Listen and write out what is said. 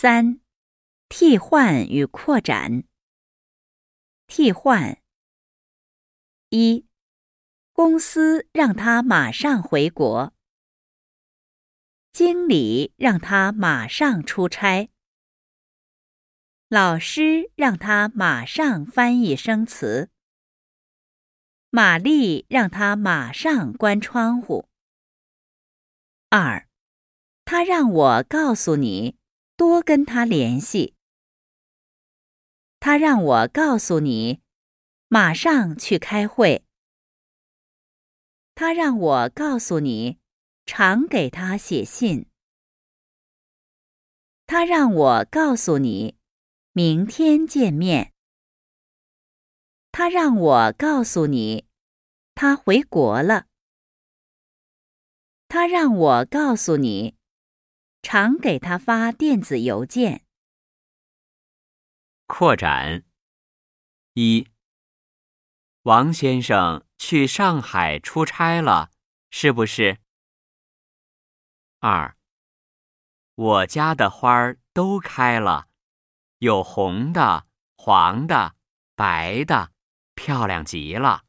三、替换与扩展。替换：一、公司让他马上回国，经理让他马上出差，老师让他马上翻译生词，玛丽让他马上关窗户。二。他让我告诉你，多跟他联系。他让我告诉你，马上去开会。他让我告诉你，常给他写信。他让我告诉你，明天见面。他让我告诉你，他回国了。他让我告诉你。常给他发电子邮件。扩展：一，王先生去上海出差了，是不是？二，我家的花儿都开了，有红的、黄的、白的，漂亮极了。